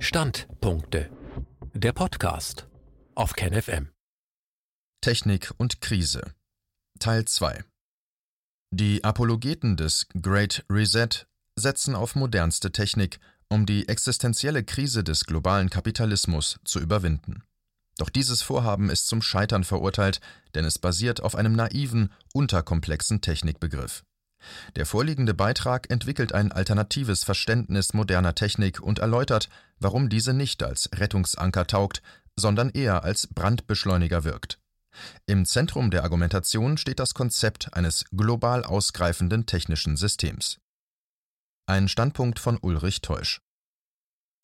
Standpunkte. Der Podcast auf KenFM. Technik und Krise. Teil 2. Die Apologeten des Great Reset setzen auf modernste Technik, um die existenzielle Krise des globalen Kapitalismus zu überwinden. Doch dieses Vorhaben ist zum Scheitern verurteilt, denn es basiert auf einem naiven, unterkomplexen Technikbegriff. Der vorliegende Beitrag entwickelt ein alternatives Verständnis moderner Technik und erläutert, warum diese nicht als Rettungsanker taugt, sondern eher als Brandbeschleuniger wirkt. Im Zentrum der Argumentation steht das Konzept eines global ausgreifenden technischen Systems. Ein Standpunkt von Ulrich Teusch.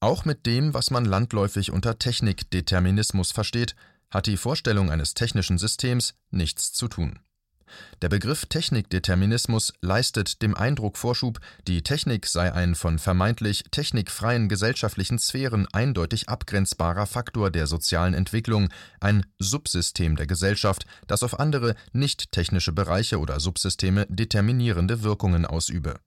Auch mit dem, was man landläufig unter Technikdeterminismus versteht, hat die Vorstellung eines technischen Systems nichts zu tun. Der Begriff Technikdeterminismus leistet dem Eindruck Vorschub, die Technik sei ein von vermeintlich technikfreien gesellschaftlichen Sphären eindeutig abgrenzbarer Faktor der sozialen Entwicklung, ein Subsystem der Gesellschaft, das auf andere nicht-technische Bereiche oder Subsysteme determinierende Wirkungen ausübe.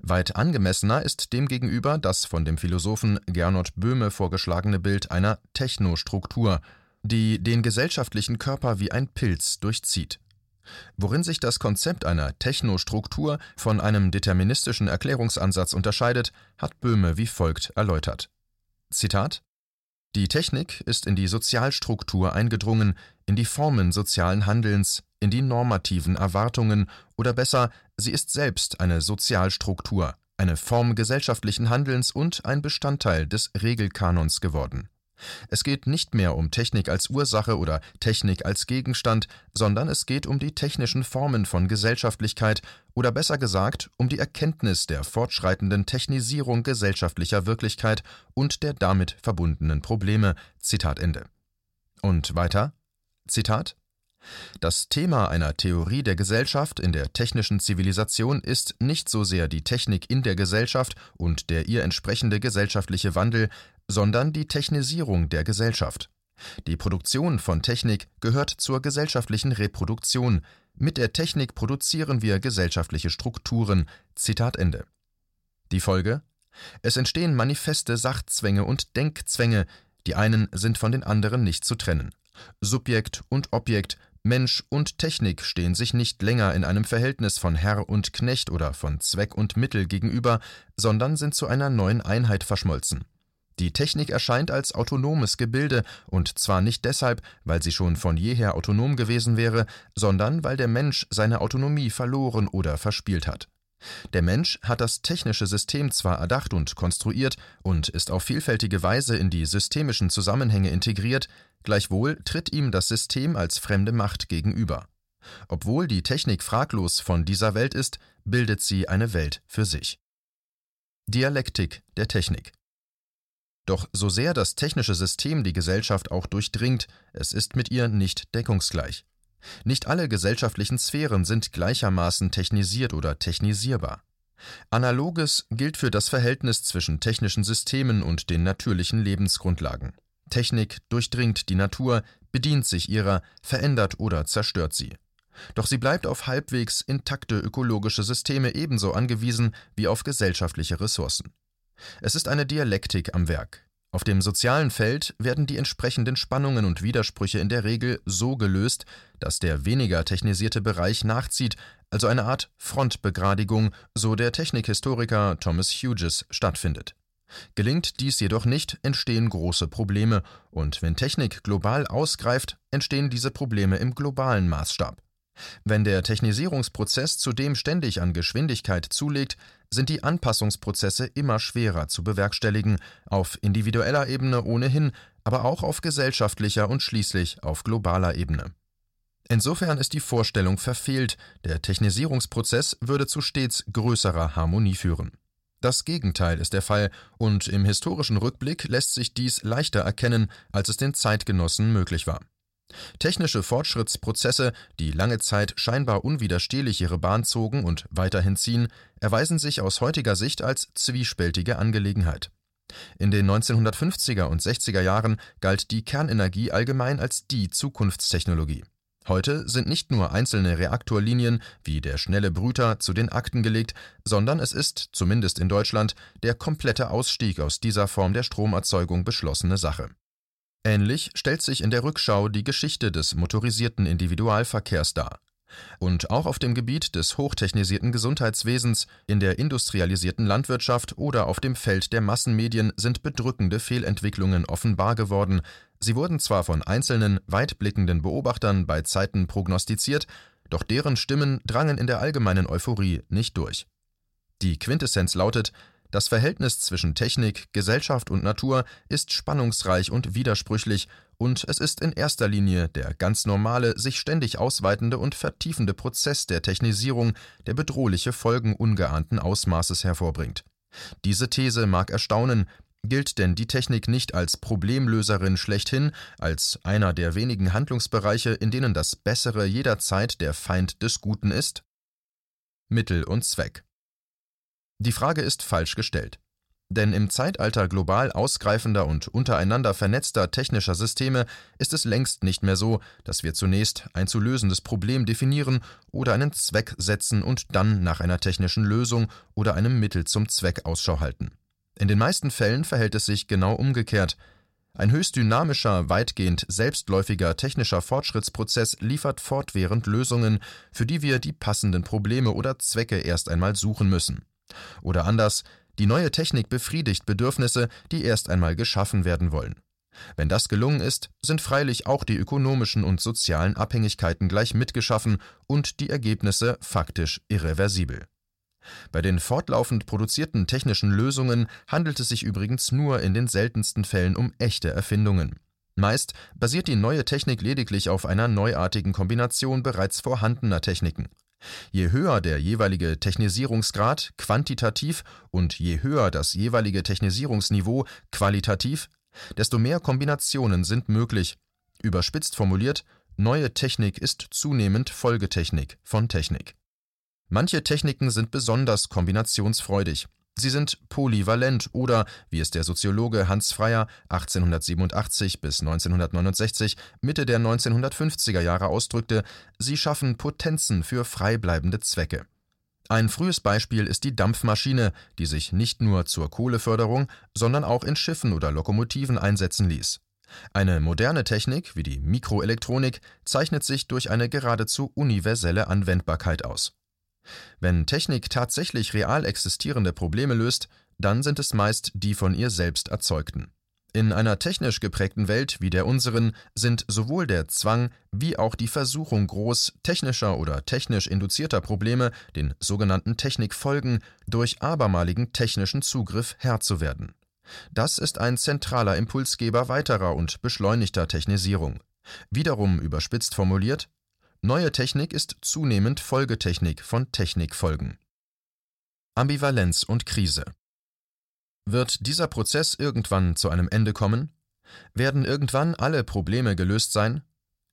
Weit angemessener ist demgegenüber das von dem Philosophen Gernot Böhme vorgeschlagene Bild einer Technostruktur, die den gesellschaftlichen Körper wie ein Pilz durchzieht Worin sich das Konzept einer Technostruktur von einem deterministischen Erklärungsansatz unterscheidet, hat Böhme wie folgt erläutert: Zitat Die Technik ist in die Sozialstruktur eingedrungen, in die Formen sozialen Handelns, in die normativen Erwartungen oder besser, sie ist selbst eine Sozialstruktur, eine Form gesellschaftlichen Handelns und ein Bestandteil des Regelkanons geworden es geht nicht mehr um Technik als Ursache oder Technik als Gegenstand, sondern es geht um die technischen Formen von Gesellschaftlichkeit oder besser gesagt um die Erkenntnis der fortschreitenden Technisierung gesellschaftlicher Wirklichkeit und der damit verbundenen Probleme. Zitat Ende. Und weiter? Zitat das Thema einer Theorie der Gesellschaft in der technischen Zivilisation ist nicht so sehr die Technik in der Gesellschaft und der ihr entsprechende gesellschaftliche Wandel, sondern die Technisierung der Gesellschaft. Die Produktion von Technik gehört zur gesellschaftlichen Reproduktion. Mit der Technik produzieren wir gesellschaftliche Strukturen. Zitat Ende. Die Folge? Es entstehen manifeste Sachzwänge und Denkzwänge, die einen sind von den anderen nicht zu trennen. Subjekt und Objekt, Mensch und Technik stehen sich nicht länger in einem Verhältnis von Herr und Knecht oder von Zweck und Mittel gegenüber, sondern sind zu einer neuen Einheit verschmolzen. Die Technik erscheint als autonomes Gebilde, und zwar nicht deshalb, weil sie schon von jeher autonom gewesen wäre, sondern weil der Mensch seine Autonomie verloren oder verspielt hat. Der Mensch hat das technische System zwar erdacht und konstruiert und ist auf vielfältige Weise in die systemischen Zusammenhänge integriert, gleichwohl tritt ihm das System als fremde Macht gegenüber. Obwohl die Technik fraglos von dieser Welt ist, bildet sie eine Welt für sich. Dialektik der Technik doch so sehr das technische System die Gesellschaft auch durchdringt, es ist mit ihr nicht deckungsgleich. Nicht alle gesellschaftlichen Sphären sind gleichermaßen technisiert oder technisierbar. Analoges gilt für das Verhältnis zwischen technischen Systemen und den natürlichen Lebensgrundlagen. Technik durchdringt die Natur, bedient sich ihrer, verändert oder zerstört sie. Doch sie bleibt auf halbwegs intakte ökologische Systeme ebenso angewiesen wie auf gesellschaftliche Ressourcen. Es ist eine Dialektik am Werk. Auf dem sozialen Feld werden die entsprechenden Spannungen und Widersprüche in der Regel so gelöst, dass der weniger technisierte Bereich nachzieht, also eine Art Frontbegradigung, so der Technikhistoriker Thomas Hughes, stattfindet. Gelingt dies jedoch nicht, entstehen große Probleme, und wenn Technik global ausgreift, entstehen diese Probleme im globalen Maßstab. Wenn der Technisierungsprozess zudem ständig an Geschwindigkeit zulegt, sind die Anpassungsprozesse immer schwerer zu bewerkstelligen, auf individueller Ebene ohnehin, aber auch auf gesellschaftlicher und schließlich auf globaler Ebene. Insofern ist die Vorstellung verfehlt, der Technisierungsprozess würde zu stets größerer Harmonie führen. Das Gegenteil ist der Fall, und im historischen Rückblick lässt sich dies leichter erkennen, als es den Zeitgenossen möglich war. Technische Fortschrittsprozesse, die lange Zeit scheinbar unwiderstehlich ihre Bahn zogen und weiterhin ziehen, erweisen sich aus heutiger Sicht als zwiespältige Angelegenheit. In den 1950er und 60er Jahren galt die Kernenergie allgemein als die Zukunftstechnologie. Heute sind nicht nur einzelne Reaktorlinien wie der schnelle Brüter zu den Akten gelegt, sondern es ist, zumindest in Deutschland, der komplette Ausstieg aus dieser Form der Stromerzeugung beschlossene Sache. Ähnlich stellt sich in der Rückschau die Geschichte des motorisierten Individualverkehrs dar. Und auch auf dem Gebiet des hochtechnisierten Gesundheitswesens, in der industrialisierten Landwirtschaft oder auf dem Feld der Massenmedien sind bedrückende Fehlentwicklungen offenbar geworden. Sie wurden zwar von einzelnen, weitblickenden Beobachtern bei Zeiten prognostiziert, doch deren Stimmen drangen in der allgemeinen Euphorie nicht durch. Die Quintessenz lautet, das Verhältnis zwischen Technik, Gesellschaft und Natur ist spannungsreich und widersprüchlich, und es ist in erster Linie der ganz normale, sich ständig ausweitende und vertiefende Prozess der Technisierung, der bedrohliche Folgen ungeahnten Ausmaßes hervorbringt. Diese These mag erstaunen, gilt denn die Technik nicht als Problemlöserin schlechthin, als einer der wenigen Handlungsbereiche, in denen das Bessere jederzeit der Feind des Guten ist? Mittel und Zweck die Frage ist falsch gestellt. Denn im Zeitalter global ausgreifender und untereinander vernetzter technischer Systeme ist es längst nicht mehr so, dass wir zunächst ein zu lösendes Problem definieren oder einen Zweck setzen und dann nach einer technischen Lösung oder einem Mittel zum Zweck Ausschau halten. In den meisten Fällen verhält es sich genau umgekehrt. Ein höchst dynamischer, weitgehend selbstläufiger technischer Fortschrittsprozess liefert fortwährend Lösungen, für die wir die passenden Probleme oder Zwecke erst einmal suchen müssen. Oder anders, die neue Technik befriedigt Bedürfnisse, die erst einmal geschaffen werden wollen. Wenn das gelungen ist, sind freilich auch die ökonomischen und sozialen Abhängigkeiten gleich mitgeschaffen und die Ergebnisse faktisch irreversibel. Bei den fortlaufend produzierten technischen Lösungen handelt es sich übrigens nur in den seltensten Fällen um echte Erfindungen. Meist basiert die neue Technik lediglich auf einer neuartigen Kombination bereits vorhandener Techniken. Je höher der jeweilige Technisierungsgrad quantitativ und je höher das jeweilige Technisierungsniveau qualitativ, desto mehr Kombinationen sind möglich. Überspitzt formuliert, neue Technik ist zunehmend Folgetechnik von Technik. Manche Techniken sind besonders kombinationsfreudig. Sie sind polyvalent oder, wie es der Soziologe Hans Freyer 1887 bis 1969 Mitte der 1950er Jahre ausdrückte, sie schaffen Potenzen für freibleibende Zwecke. Ein frühes Beispiel ist die Dampfmaschine, die sich nicht nur zur Kohleförderung, sondern auch in Schiffen oder Lokomotiven einsetzen ließ. Eine moderne Technik wie die Mikroelektronik zeichnet sich durch eine geradezu universelle Anwendbarkeit aus. Wenn Technik tatsächlich real existierende Probleme löst, dann sind es meist die von ihr selbst erzeugten. In einer technisch geprägten Welt wie der unseren sind sowohl der Zwang wie auch die Versuchung groß, technischer oder technisch induzierter Probleme, den sogenannten Technikfolgen, durch abermaligen technischen Zugriff Herr zu werden. Das ist ein zentraler Impulsgeber weiterer und beschleunigter Technisierung. Wiederum überspitzt formuliert, Neue Technik ist zunehmend Folgetechnik von Technikfolgen. Ambivalenz und Krise Wird dieser Prozess irgendwann zu einem Ende kommen? Werden irgendwann alle Probleme gelöst sein?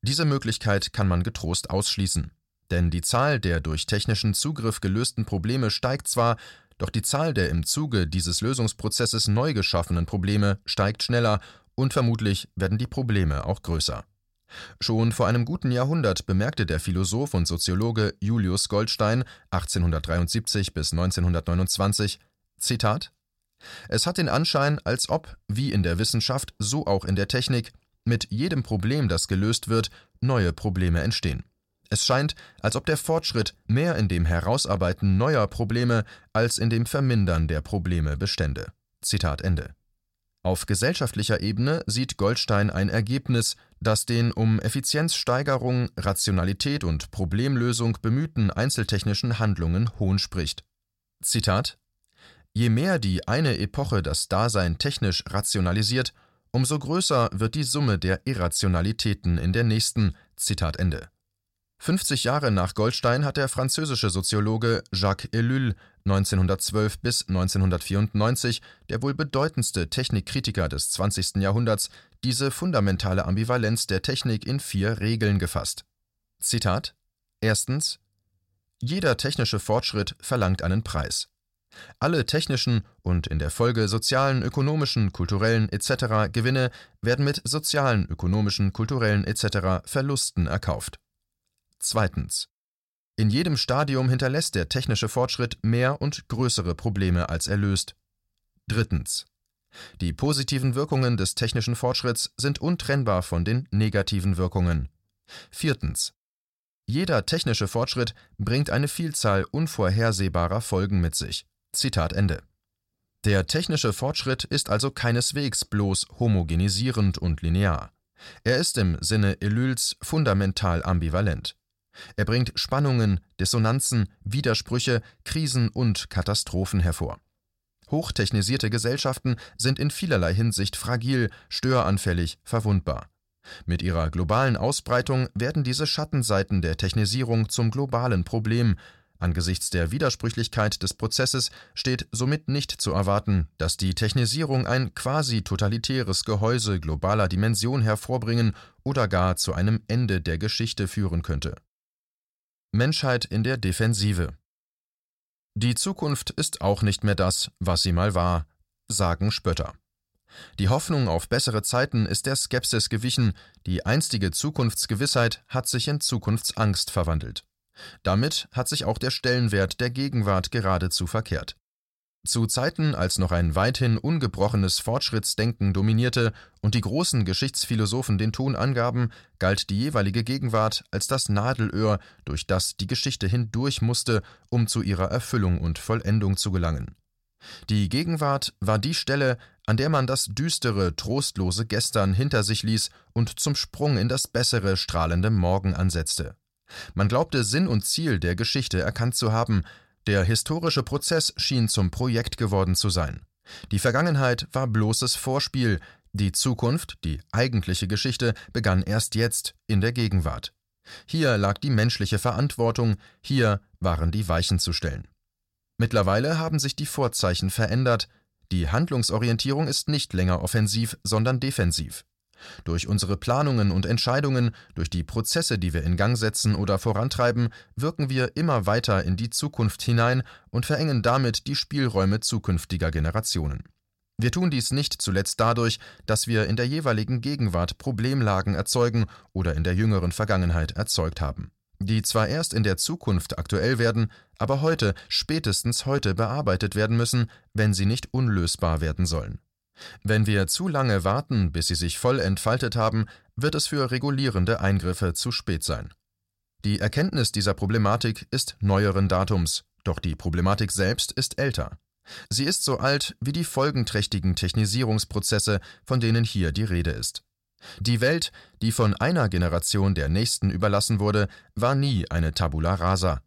Diese Möglichkeit kann man getrost ausschließen. Denn die Zahl der durch technischen Zugriff gelösten Probleme steigt zwar, doch die Zahl der im Zuge dieses Lösungsprozesses neu geschaffenen Probleme steigt schneller und vermutlich werden die Probleme auch größer. Schon vor einem guten Jahrhundert bemerkte der Philosoph und Soziologe Julius Goldstein 1873 bis 1929 Zitat Es hat den Anschein, als ob, wie in der Wissenschaft, so auch in der Technik, mit jedem Problem, das gelöst wird, neue Probleme entstehen. Es scheint, als ob der Fortschritt mehr in dem Herausarbeiten neuer Probleme als in dem Vermindern der Probleme bestände. Zitat Ende. Auf gesellschaftlicher Ebene sieht Goldstein ein Ergebnis, das den um Effizienzsteigerung, Rationalität und Problemlösung bemühten einzeltechnischen Handlungen Hohn spricht. Zitat Je mehr die eine Epoche das Dasein technisch rationalisiert, umso größer wird die Summe der Irrationalitäten in der nächsten. Zitat Ende. 50 Jahre nach Goldstein hat der französische Soziologe Jacques Ellul 1912 bis 1994, der wohl bedeutendste Technikkritiker des 20. Jahrhunderts, diese fundamentale Ambivalenz der Technik in vier Regeln gefasst. Zitat: Erstens: Jeder technische Fortschritt verlangt einen Preis. Alle technischen und in der Folge sozialen, ökonomischen, kulturellen etc. Gewinne werden mit sozialen, ökonomischen, kulturellen etc. Verlusten erkauft. Zweitens. In jedem Stadium hinterlässt der technische Fortschritt mehr und größere Probleme als er löst. Drittens. Die positiven Wirkungen des technischen Fortschritts sind untrennbar von den negativen Wirkungen. Viertens. Jeder technische Fortschritt bringt eine Vielzahl unvorhersehbarer Folgen mit sich. Zitat Ende. Der technische Fortschritt ist also keineswegs bloß homogenisierend und linear. Er ist im Sinne Elyls fundamental ambivalent. Er bringt Spannungen, Dissonanzen, Widersprüche, Krisen und Katastrophen hervor. Hochtechnisierte Gesellschaften sind in vielerlei Hinsicht fragil, störanfällig, verwundbar. Mit ihrer globalen Ausbreitung werden diese Schattenseiten der Technisierung zum globalen Problem. Angesichts der Widersprüchlichkeit des Prozesses steht somit nicht zu erwarten, dass die Technisierung ein quasi totalitäres Gehäuse globaler Dimension hervorbringen oder gar zu einem Ende der Geschichte führen könnte. Menschheit in der Defensive Die Zukunft ist auch nicht mehr das, was sie mal war, sagen Spötter. Die Hoffnung auf bessere Zeiten ist der Skepsis gewichen, die einstige Zukunftsgewissheit hat sich in Zukunftsangst verwandelt. Damit hat sich auch der Stellenwert der Gegenwart geradezu verkehrt. Zu Zeiten, als noch ein weithin ungebrochenes Fortschrittsdenken dominierte und die großen Geschichtsphilosophen den Ton angaben, galt die jeweilige Gegenwart als das Nadelöhr, durch das die Geschichte hindurch musste, um zu ihrer Erfüllung und Vollendung zu gelangen. Die Gegenwart war die Stelle, an der man das düstere, trostlose Gestern hinter sich ließ und zum Sprung in das bessere, strahlende Morgen ansetzte. Man glaubte Sinn und Ziel der Geschichte erkannt zu haben, der historische Prozess schien zum Projekt geworden zu sein. Die Vergangenheit war bloßes Vorspiel, die Zukunft, die eigentliche Geschichte, begann erst jetzt, in der Gegenwart. Hier lag die menschliche Verantwortung, hier waren die Weichen zu stellen. Mittlerweile haben sich die Vorzeichen verändert, die Handlungsorientierung ist nicht länger offensiv, sondern defensiv. Durch unsere Planungen und Entscheidungen, durch die Prozesse, die wir in Gang setzen oder vorantreiben, wirken wir immer weiter in die Zukunft hinein und verengen damit die Spielräume zukünftiger Generationen. Wir tun dies nicht zuletzt dadurch, dass wir in der jeweiligen Gegenwart Problemlagen erzeugen oder in der jüngeren Vergangenheit erzeugt haben die zwar erst in der Zukunft aktuell werden, aber heute, spätestens heute bearbeitet werden müssen, wenn sie nicht unlösbar werden sollen. Wenn wir zu lange warten, bis sie sich voll entfaltet haben, wird es für regulierende Eingriffe zu spät sein. Die Erkenntnis dieser Problematik ist neueren Datums, doch die Problematik selbst ist älter. Sie ist so alt wie die folgenträchtigen Technisierungsprozesse, von denen hier die Rede ist. Die Welt, die von einer Generation der nächsten überlassen wurde, war nie eine Tabula rasa.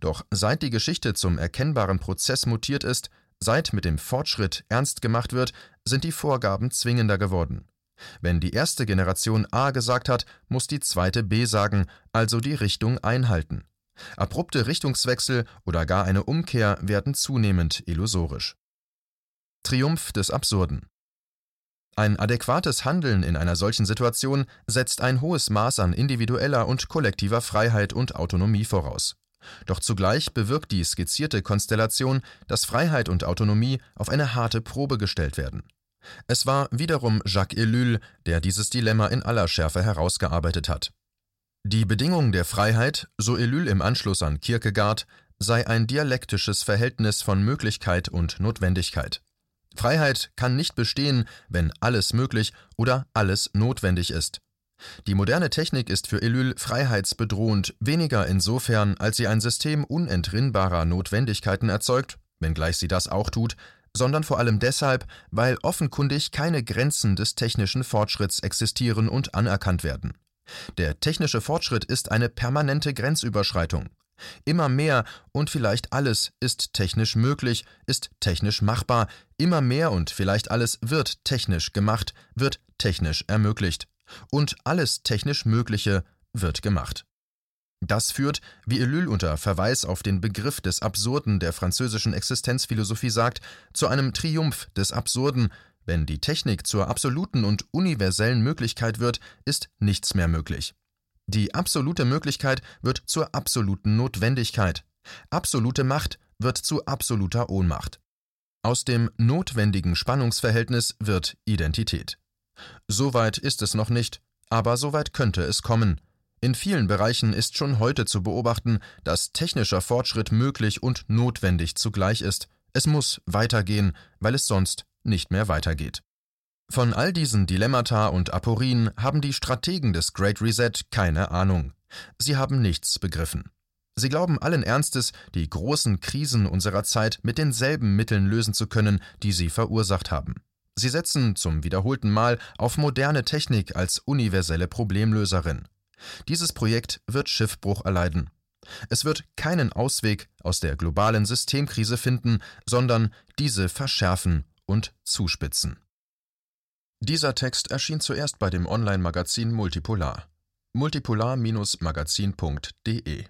Doch seit die Geschichte zum erkennbaren Prozess mutiert ist, seit mit dem Fortschritt ernst gemacht wird, sind die Vorgaben zwingender geworden. Wenn die erste Generation A gesagt hat, muss die zweite B sagen, also die Richtung einhalten. Abrupte Richtungswechsel oder gar eine Umkehr werden zunehmend illusorisch. Triumph des Absurden ein adäquates Handeln in einer solchen Situation setzt ein hohes Maß an individueller und kollektiver Freiheit und Autonomie voraus. Doch zugleich bewirkt die skizzierte Konstellation, dass Freiheit und Autonomie auf eine harte Probe gestellt werden. Es war wiederum Jacques Ellul, der dieses Dilemma in aller Schärfe herausgearbeitet hat. Die Bedingung der Freiheit, so Ellul im Anschluss an Kierkegaard, sei ein dialektisches Verhältnis von Möglichkeit und Notwendigkeit. Freiheit kann nicht bestehen, wenn alles möglich oder alles notwendig ist. Die moderne Technik ist für Ellul freiheitsbedrohend, weniger insofern, als sie ein System unentrinnbarer Notwendigkeiten erzeugt, wenngleich sie das auch tut, sondern vor allem deshalb, weil offenkundig keine Grenzen des technischen Fortschritts existieren und anerkannt werden. Der technische Fortschritt ist eine permanente Grenzüberschreitung. Immer mehr und vielleicht alles ist technisch möglich, ist technisch machbar, immer mehr und vielleicht alles wird technisch gemacht, wird technisch ermöglicht. Und alles technisch Mögliche wird gemacht. Das führt, wie Ellul unter Verweis auf den Begriff des Absurden der französischen Existenzphilosophie sagt, zu einem Triumph des Absurden. Wenn die Technik zur absoluten und universellen Möglichkeit wird, ist nichts mehr möglich. Die absolute Möglichkeit wird zur absoluten Notwendigkeit. Absolute Macht wird zu absoluter Ohnmacht. Aus dem notwendigen Spannungsverhältnis wird Identität. Soweit ist es noch nicht, aber soweit könnte es kommen. In vielen Bereichen ist schon heute zu beobachten, dass technischer Fortschritt möglich und notwendig zugleich ist. Es muss weitergehen, weil es sonst nicht mehr weitergeht. Von all diesen Dilemmata und Aporien haben die Strategen des Great Reset keine Ahnung. Sie haben nichts begriffen. Sie glauben allen Ernstes, die großen Krisen unserer Zeit mit denselben Mitteln lösen zu können, die sie verursacht haben. Sie setzen zum wiederholten Mal auf moderne Technik als universelle Problemlöserin. Dieses Projekt wird Schiffbruch erleiden. Es wird keinen Ausweg aus der globalen Systemkrise finden, sondern diese verschärfen und zuspitzen. Dieser Text erschien zuerst bei dem Online-Magazin Multipolar. multipolar-magazin.de